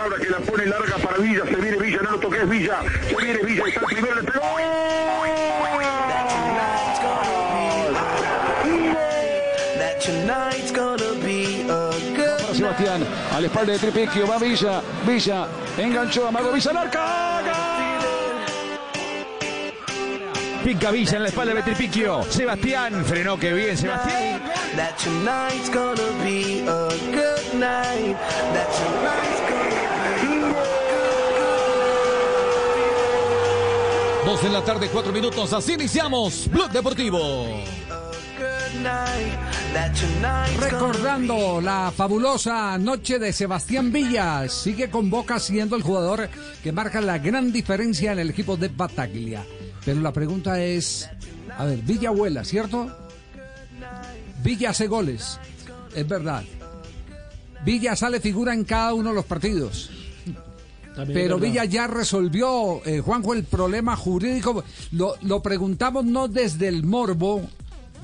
Fabra que la pone larga para Villa, se viene Villa, no lo toques Villa, se viene Villa, está el primero, le pegó. Para Sebastián, al espalda de Tripiquio, va Villa, Villa, enganchó a Mago Villa, marca, Pica Villa en la espalda de Tripiquio. Sebastián frenó, que bien, Sebastián. That tonight's gonna be a good night. That tonight's gonna Dos la tarde, cuatro minutos. Así iniciamos Blog Deportivo. Recordando la fabulosa noche de Sebastián Villa, sigue con Boca siendo el jugador que marca la gran diferencia en el equipo de Bataglia. Pero la pregunta es, a ver, Villa vuela, ¿cierto? Villa hace goles, es verdad. Villa sale figura en cada uno de los partidos. Pero Villa ya resolvió, eh, Juanjo, el problema jurídico. Lo, lo preguntamos no desde el morbo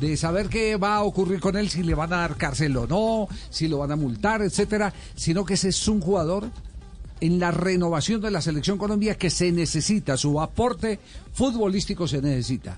de saber qué va a ocurrir con él, si le van a dar cárcel o no, si lo van a multar, etcétera, sino que ese es un jugador en la renovación de la selección Colombia que se necesita, su aporte futbolístico se necesita.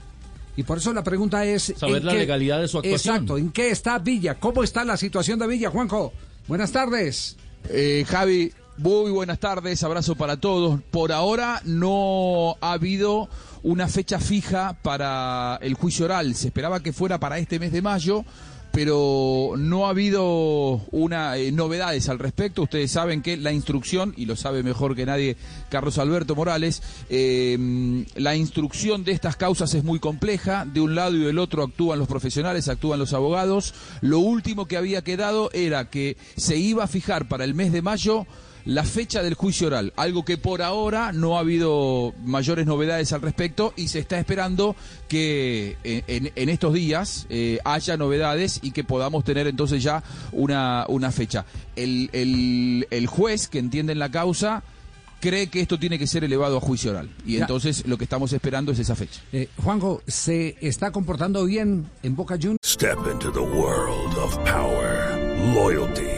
Y por eso la pregunta es... Saber ¿en la qué- legalidad de su actuación. Exacto, ¿en qué está Villa? ¿Cómo está la situación de Villa, Juanjo? Buenas tardes. Eh, Javi, muy buenas tardes, abrazo para todos. Por ahora no ha habido una fecha fija para el juicio oral. Se esperaba que fuera para este mes de mayo, pero no ha habido una eh, novedades al respecto. Ustedes saben que la instrucción, y lo sabe mejor que nadie Carlos Alberto Morales, eh, la instrucción de estas causas es muy compleja. De un lado y del otro actúan los profesionales, actúan los abogados. Lo último que había quedado era que se iba a fijar para el mes de mayo la fecha del juicio oral, algo que por ahora no ha habido mayores novedades al respecto y se está esperando que en, en- en estos días eh, haya novedades y que podamos tener entonces ya una, una fecha. El, el- el juez que entiende en la causa cree que esto tiene que ser elevado a juicio oral y Ya. entonces lo que estamos esperando es esa fecha. Eh, Juanjo, ¿se está comportando bien en Boca Juniors? Step into the world of power, loyalty,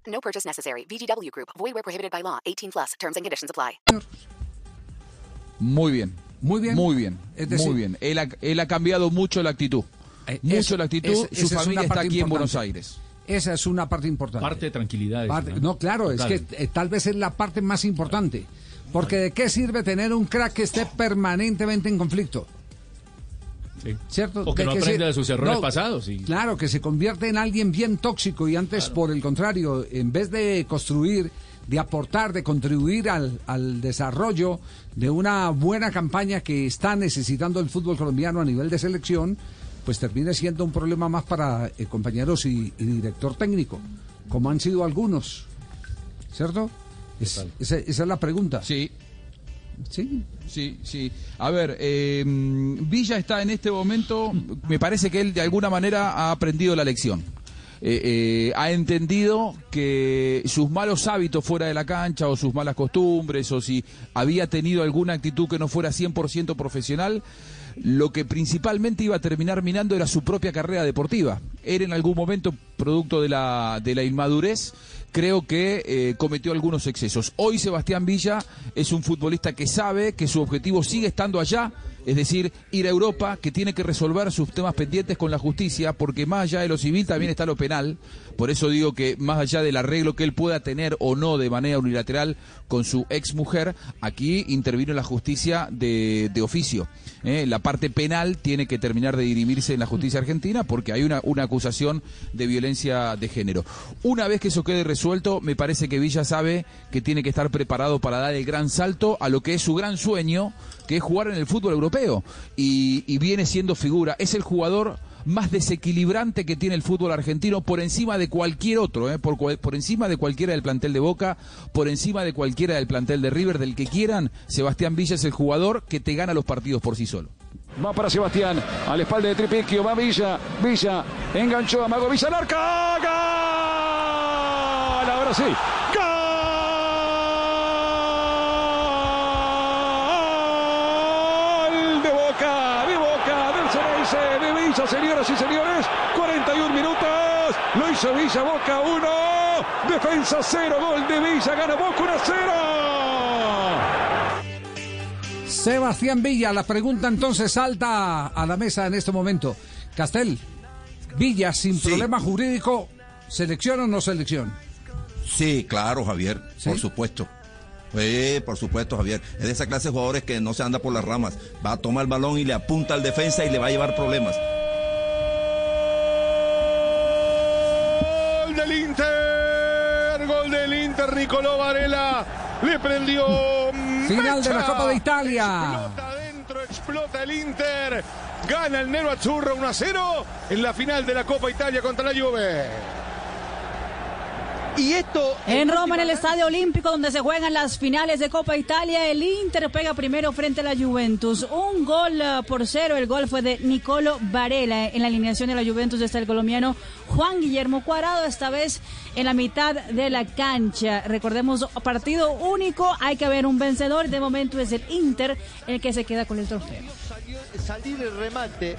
No purchase necessary. VGW Group. Void where prohibited by law. 18 plus. Terms and conditions apply. Muy bien. Muy bien. Muy bien. Es decir- muy bien. Él ha, él ha cambiado mucho la actitud. Eh, mucho eso- la actitud. Su es una familia está parte aquí en Buenos importante. Aires. Esa es una parte importante. Parte de tranquilidad. Parte- no, claro, Total. es que eh, tal vez es la parte más importante. Porque ¿de qué sirve tener un crack que esté permanentemente en conflicto? Sí. ¿Cierto? O que ¿De no aprende de sus errores No, pasados. y- Claro, que se convierte en alguien bien tóxico y antes, por el contrario, en vez de construir, de aportar, de contribuir al, al desarrollo de una buena campaña que está necesitando el fútbol colombiano a nivel de selección, pues termina siendo un problema más para eh, compañeros y, y director técnico, como han sido algunos. ¿Cierto? Es- esa, esa es la pregunta. Sí, Sí. sí, sí. A ver, eh, Villa está en este momento, me parece que él de alguna manera ha aprendido la lección. Eh, eh, ha entendido que sus malos hábitos fuera de la cancha o sus malas costumbres o si había tenido alguna actitud que no fuera 100% profesional, lo que principalmente iba a terminar minando era su propia carrera deportiva. Él en algún momento producto de la, de la inmadurez, creo que eh, cometió algunos excesos. Hoy Sebastián Villa es un futbolista que sabe que su objetivo sigue estando allá, es decir, ir a Europa, que tiene que resolver sus temas pendientes con la justicia, porque más allá de lo civil también está lo penal. Por eso digo que más allá del arreglo que él pueda tener o no de manera unilateral con su ex mujer, aquí intervino la justicia de, de oficio. ¿eh? La parte penal tiene que terminar de dirimirse en la justicia argentina porque hay una, una acusación de violencia de género. Una vez que eso quede resuelto, me parece que Villa sabe que tiene que estar preparado para dar el gran salto a lo que es su gran sueño, que es jugar en el fútbol europeo. Y, viene siendo figura. Es el jugador más desequilibrante que tiene el fútbol argentino por encima de cualquier otro, ¿eh? por, por encima de cualquiera del plantel de Boca, por encima de cualquiera del plantel de River, del que quieran, Sebastián Villa es el jugador que te gana los partidos por sí solo. Va para Sebastián, a la espalda de Tripiquio, va Villa, Villa, enganchó a Mago Villa, al arca, ¡Gol! Ahora sí, ¡Gol! De Boca, de Boca, del Ceneice, de Villa, señoras y señores, 41 minutos, lo hizo Villa, Boca 1, defensa 0, gol de Villa, gana Boca 1 0. Sebastián Villa, la pregunta entonces salta a la mesa en este momento. Castel, Villa sin problema jurídico, ¿selección o no selección? Sí, claro, Javier, ¿Sí? por supuesto. Sí, por supuesto, Javier. Es de esa clase de jugadores que no se anda por las ramas. Va a tomar el balón y le apunta al defensa y le va a llevar problemas. Gol del Inter, gol del Inter, Nicolò Varela le prendió. Final de la. Copa de Italia. Explota adentro, explota el Inter. Gana el Nero Azzurro 1 a 0 en la final de la Copa Italia contra la Juve. Y esto en Roma, en el Estadio Olímpico, donde se juegan las finales de Copa Italia, el Inter pega primero frente a la Juventus. Un gol eh, por cero. El gol fue de Nicolo Varela. En la alineación de la Juventus está el colombiano Juan Guillermo Cuadrado, esta vez en la mitad de la cancha. Recordemos, partido único, hay que haber un vencedor. De momento es el Inter el que se queda con el trofeo. Salir el remate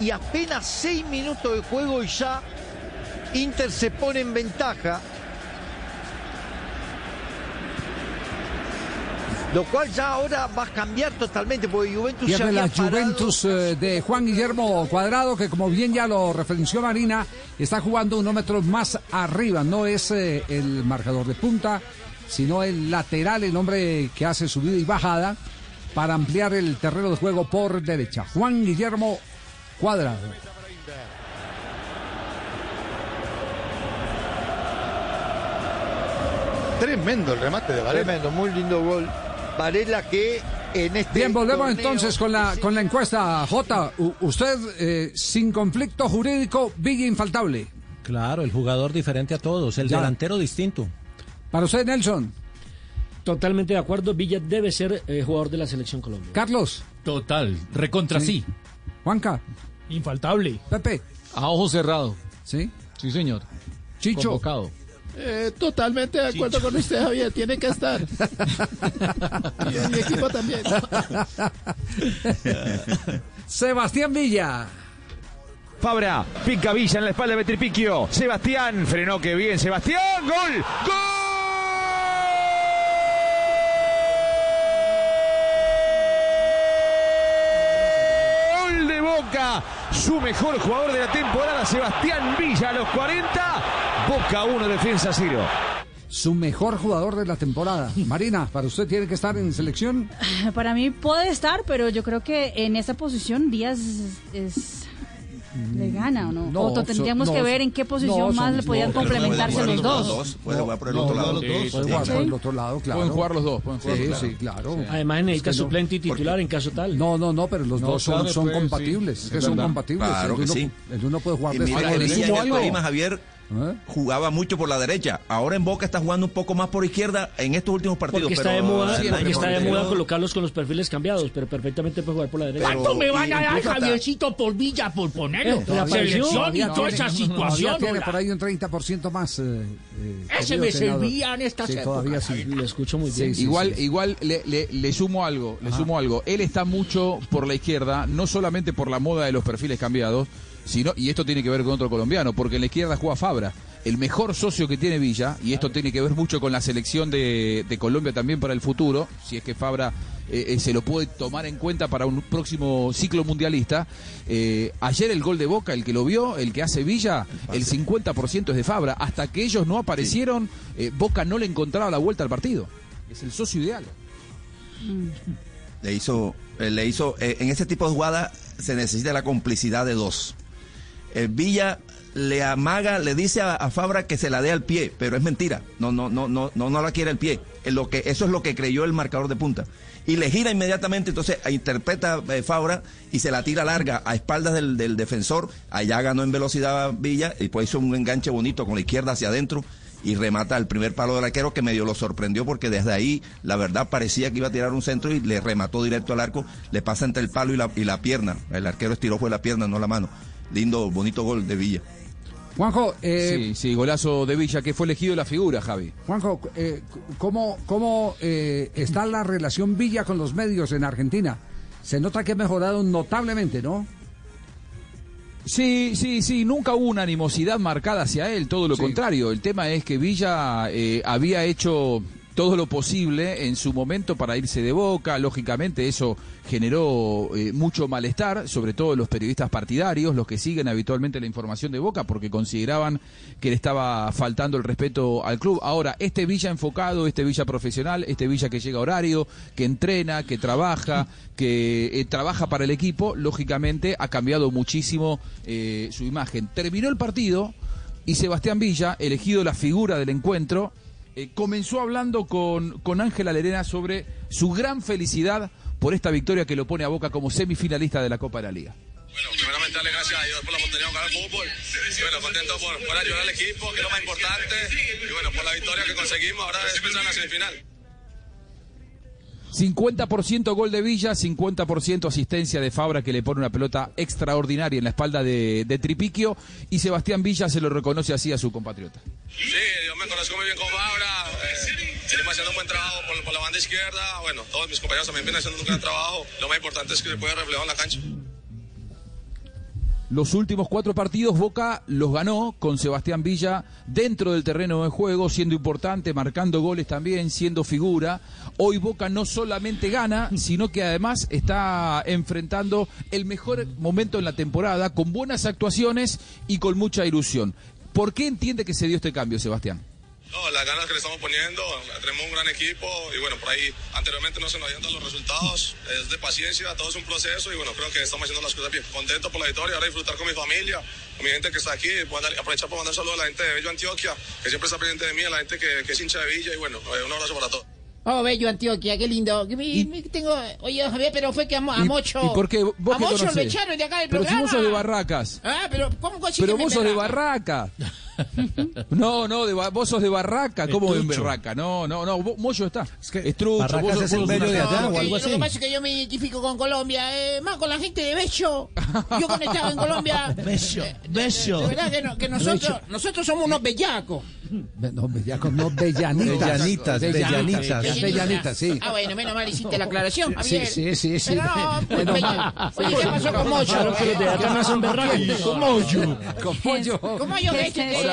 y apenas seis minutos de juego y ya Inter se pone en ventaja. Lo cual ya ahora va a cambiar totalmente porque Juventus la parado. Juventus eh, de Juan Guillermo Cuadrado, que como bien ya lo referenció Marina, está jugando unos metros más arriba. No es eh, el marcador de punta, sino el lateral, el hombre que hace subida y bajada para ampliar el terreno de juego por derecha. Juan Guillermo Cuadrado. Tremendo el remate de Varela. Tremendo, muy lindo gol. Varela que en este Bien, volvemos torneo- entonces con la, con la encuesta. J, usted eh, sin conflicto jurídico, Villa infaltable. Claro, el jugador diferente a todos, el Ya. delantero distinto. Para usted, Nelson. Totalmente de acuerdo, Villa debe ser eh, jugador de la selección Colombia. Carlos. Total, recontra sí. Juanca. Infaltable. Pepe. A ojo cerrado. Sí. Sí, señor. Chicho. Convocado. Eh, totalmente de acuerdo con usted, Javier. Tiene que estar. y en mi equipo también. Sebastián Villa. Fabra, pica Villa en la espalda de Betripiquio. Sebastián, frenó que bien. Sebastián, gol, gol de Boca. Su mejor jugador de la temporada, Sebastián Villa, a los 40. Boca 1, defensa 0. Su mejor jugador de la temporada. Marina, ¿para usted tiene que estar en selección? Para mí puede estar, pero yo creo que en esa posición Díaz es... ¿Le gana o no? No, o tendríamos que ver en qué posición no, más le podían complementarse los dos. los dos, puede jugar por el otro lado. los dos, puede jugar por el otro lado, claro. Pueden jugar los dos, pueden jugar Sí, los dos, sí, claro. Además necesita suplente y titular en caso tal. No, no, no, pero los No, dos son, claro, son pues, sí, compatibles. es que son compatibles. Claro el, que uno, sí. el uno puede jugar de el Tolima, Javier, ¿Eh? jugaba mucho por la derecha. Ahora en Boca está jugando un poco más por izquierda en estos últimos partidos. Porque está pero de moda, el porque está de moda colocarlos con los perfiles cambiados, pero perfectamente puede jugar por la derecha. ¿Cuánto me van a dar, Javiercito, por Villa, por ponerlo? Eh. Selección y toda esa situación. tiene por ahí un 30% más. eh, eh, Ese me senador. servía en estas sí, épocas, Todavía sí. Lo escucho muy Sí, bien. sí, igual, sí. igual le, le- le sumo algo, le sumo algo. Él está mucho por la izquierda, no solamente por la moda de los perfiles cambiados, sino, y esto tiene que ver con otro colombiano, porque en la izquierda juega Fabra, el mejor socio que tiene Villa, y esto tiene que ver mucho con la selección de, de Colombia también para el futuro, si es que Fabra eh, eh, se lo puede tomar en cuenta para un próximo ciclo mundialista. Eh, ayer el gol de Boca, el que lo vio, el que hace Villa, el 50% es de Fabra. Hasta que ellos no aparecieron, eh, Boca no le encontraba la vuelta al partido. Es el socio ideal. Le hizo, le hizo, eh, en ese tipo de jugada se necesita la complicidad de dos. Eh, Villa le amaga, le dice a, Fabra que se la dé al pie, pero es mentira. No, no, no, no, no, no la quiere al pie. Lo que, eso es lo que creyó el marcador de punta. Y le gira inmediatamente, entonces interpreta eh, Fabra y se la tira larga a espaldas del, del defensor. Allá ganó en velocidad Villa y pues hizo un enganche bonito con la izquierda hacia adentro y remata el primer palo del arquero que medio lo sorprendió porque desde ahí la verdad parecía que iba a tirar un centro y le remató directo al arco, le pasa entre el palo y la, y la pierna. El arquero estiró fue la pierna, no la mano. Lindo, bonito gol de Villa. Juanjo, eh, Sí, sí, golazo de Villa, que fue elegido la figura, Javi. Juanjo, eh, ¿cómo, cómo eh, está la relación Villa con los medios en Argentina? Se nota que ha mejorado notablemente, ¿no? Sí, sí, sí, nunca hubo una animosidad marcada hacia él, todo lo contrario. El tema es que Villa eh, había hecho todo lo posible en su momento para irse de boca, lógicamente eso generó eh, mucho malestar, sobre todo los periodistas partidarios, los que siguen habitualmente la información de Boca, porque consideraban que le estaba faltando el respeto al club. Ahora, este Villa enfocado, este Villa profesional, este Villa que llega a horario, que entrena, que trabaja, que eh, trabaja para el equipo, lógicamente ha cambiado muchísimo eh, su imagen. Terminó el partido y Sebastián Villa, elegido la figura del encuentro, eh, comenzó hablando con, con Ángela Lerena sobre su gran felicidad por esta victoria que lo pone a Boca como semifinalista de la Copa de la Liga. Bueno, primeramente darle gracias a Dios por la oportunidad de jugar al fútbol. Y bueno, contento por, por ayudar al equipo, que es lo más importante. Y bueno, por la victoria que conseguimos, ahora es pensar en la semifinal. 50% gol de Villa, 50% asistencia de Fabra que le pone una pelota extraordinaria en la espalda de, Tripiquio y Sebastián Villa se lo reconoce así a su compatriota. Sí, yo me conozco muy bien con Fabra. Eh, venimos haciendo un buen trabajo por, la banda izquierda. Bueno, todos mis compañeros también vienen haciendo un gran trabajo. Lo más importante es que se pueda reflejar en la cancha. Los últimos cuatro partidos Boca los ganó con Sebastián Villa dentro del terreno de juego, siendo importante, marcando goles también, siendo figura. Hoy Boca no solamente gana, sino que además está enfrentando el mejor momento en la temporada, con buenas actuaciones y con mucha ilusión. ¿Por qué entiende que se dio este cambio, Sebastián? No, las ganas que le estamos poniendo, tenemos un gran equipo y bueno, por ahí anteriormente no se nos habían dado los resultados, es de paciencia, todo es un proceso y bueno, creo que estamos haciendo las cosas bien. Contento por la victoria, ahora disfrutar con mi familia, con mi gente que está aquí, voy a dar- aprovechar para mandar saludos a la gente de Bello Antioquia, que siempre está pendiente de mí, a la gente que, que es hincha de Villa y bueno, eh, un abrazo para todos. Oh, bello Antioquia, qué lindo. Mi- tengo, oye, Javier, pero fue que a, a ¿Y- Mocho. y por qué? ¿Vos a qué Mocho lo echaron de acá del Pero si programa. vos sos de Barracas. Ah, pero ¿cómo consigues Pero vos sos de Barracas? No, no, de, vos sos de Barraca. ¿Cómo en Estrucho. Barraca? No, no, no. vos- Moyo está. Es trucho. Barracas vos sos- es el bello de allá, o Que Lo que pasa es que yo me identifico con Colombia, eh, más con la gente de Bello. Yo cuando estaba en Colombia. Bello, eh, bello. De verdad que, no- que nosotros, nosotros somos unos bellacos. No, bellacos, no, bellanitas. Bellanitas, bellanitas. Bellanitas, sí. Ah, bueno, menos mal hiciste la aclaración, Sí, sí, sí, sí. Pero no, pues. Oye, ¿qué pasó con Mocho? Claro que los de acá no son berracos. Con Moyo. Con Moyo. ¿Cómo yo que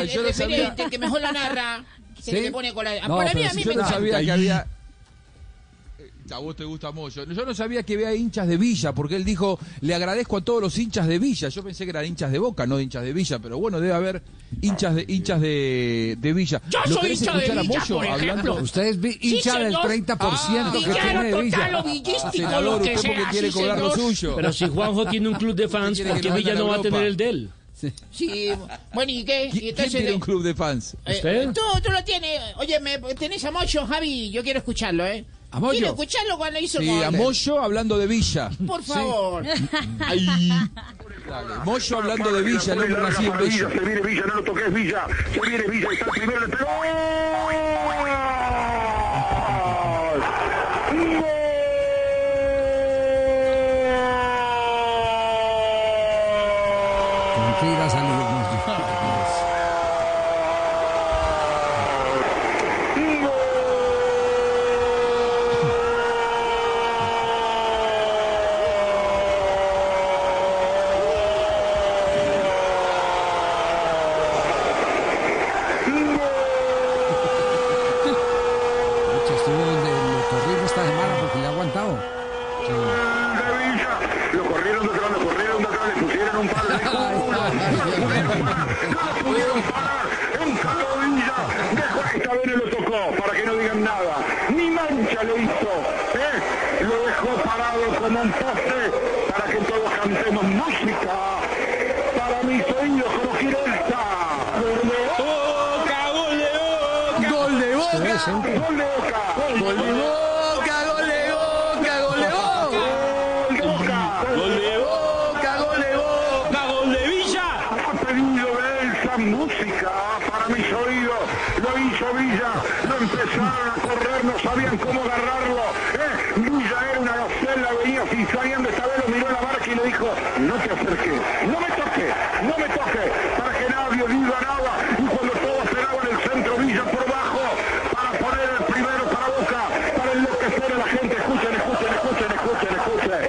el no referente, que mejor la narra? Se le pone con la... No, Para mí, pero a mí me Yo no encanta. sabía que había. Eh, A vos te gusta Moyo. Yo no sabía que había hinchas de Villa, porque él dijo, le agradezco a todos los hinchas de Villa. Yo pensé que eran hinchas de Boca, no hinchas de Villa, pero bueno, debe haber hinchas de hinchas de, de Villa. Yo ¿Lo soy hincha de Villa, Moyo por ejemplo. hablando? Usted es hincha Sí, del señor. 30% que Villano tiene de Villa. o villístico, Senador, lo que usted porque sea, quiere sí, cobrar lo señor. suyo. Pero si Juanjo tiene un club de fans, ¿por que qué Villa no va a tener el de él? Sí, bueno, ¿y qué? Y ¿Qui- ¿Quién tiene un club de fans? eh, ¿Usted? Tú, tú lo tienes. Oye, me, tenés a Mocho, Javi. Yo quiero escucharlo, ¿eh? ¿A Moyo? Quiero escucharlo cuando hizo Sí, a Moyo hablando de Villa. Por favor. Dale, Moyo hablando de Villa, el hombre nacido en. Se viene Villa, no lo toques Villa. Se viene Villa, está primero, le pegó. no pudieron música para mis oídos. Lo hizo Villa. Lo empezaron a correr, no sabían cómo agarrarlo. ¿eh? Villa era una gacela, venía cizañando. Esta vez lo miró la marca y le dijo, no te acerques, no me toques, no me toques, para que nadie diga nada. Y cuando todos esperaban el centro, Villa por bajo, para poner el primero para Boca, para enloquecer a la gente. Escuchen, escuchen, escuchen, escuchen, escuchen.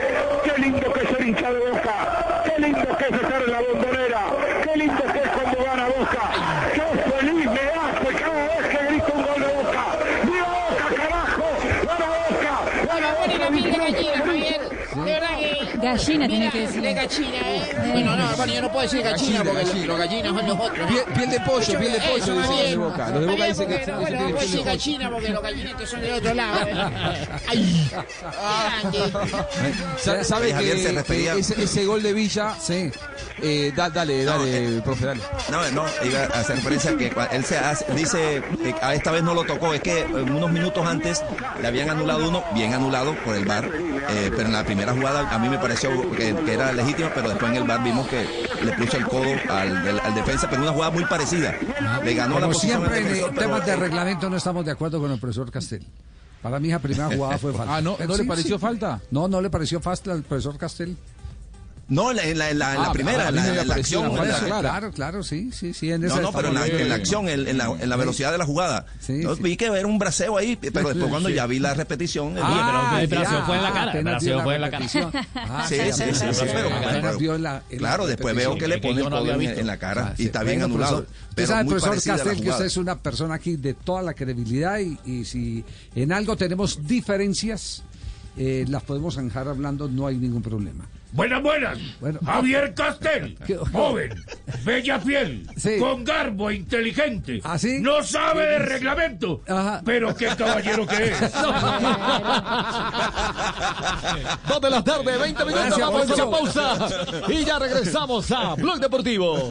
Qué lindo que es ser hincha de Boca. Qué lindo que es estar en la bombonera. Qué lindo que es cuando gana Boca. Qué feliz me hace cada vez que grito un gol de Boca. ¡Viva Boca, carajo! ¡Gana Boca! ¡Gana Boca! la piel de gallina, Javier. De verdad que. Gallina tiene que decir. De gallina, ¿eh? Bueno, no, bueno, yo no puedo decir gallina, porque los- los gallinas son los otros. Piel, piel de pollo, piel de pollo, Eso, dicen más los de bien. Boca. Los de Boca dicen que Bueno, no puedo decir gallina porque los gallinetes son del otro lado. ¿eh? Ay. Sa- ¿Sabe Eh, Javier que, se refería- que ese, ese gol de Villa? Sí. Eh, da- dale, dale, profe, dale. No, no, iba a hacer referencia que él se hace- dice que a esta vez no lo tocó, es que eh, unos minutos antes le habían anulado uno, bien anulado por el VAR, eh, pero en la primera jugada a mí me pareció que, que era legítimo, pero después en el VAR vimos que le puso el codo al, del- al defensa, pero una jugada muy parecida. Le ganó la Como posición al siempre, en pero- temas de reglamento no estamos de acuerdo con el profesor Castel. Para mí, la primera jugada fue falta. Ah, ¿no- no le pareció falta? No, no le pareció falta al profesor Castel. No, en la, en la, en la- en la Ah, primera, la, la acción. la- jugada Claro, claro, sí, sí, sí. En No, esa no, pero en en la acción, en, en la, en la velocidad de la jugada. Yo vi que era un braceo ahí, pero después cuando Sí. ya vi la repetición. Ah, vi- el braceo fue en la cara, el braceo fue en la cara. Ah, Sí, sí, sí, sí, Claro, después veo que le pone el no en, la cara Ah, y sí. está bien anulado. Usted Pero sabe, muy profesor Castel, que usted es una persona aquí de toda la credibilidad y, y si en algo tenemos diferencias, eh, las podemos zanjar hablando, no hay ningún problema. Buenas, buenas. Javier Castel, joven, bella piel, con garbo, inteligente. No sabe de reglamento, pero qué caballero que es. Dos de la tarde, 20 minutos, Gracias, vamos a una pausa. Y ya regresamos a Blog Deportivo.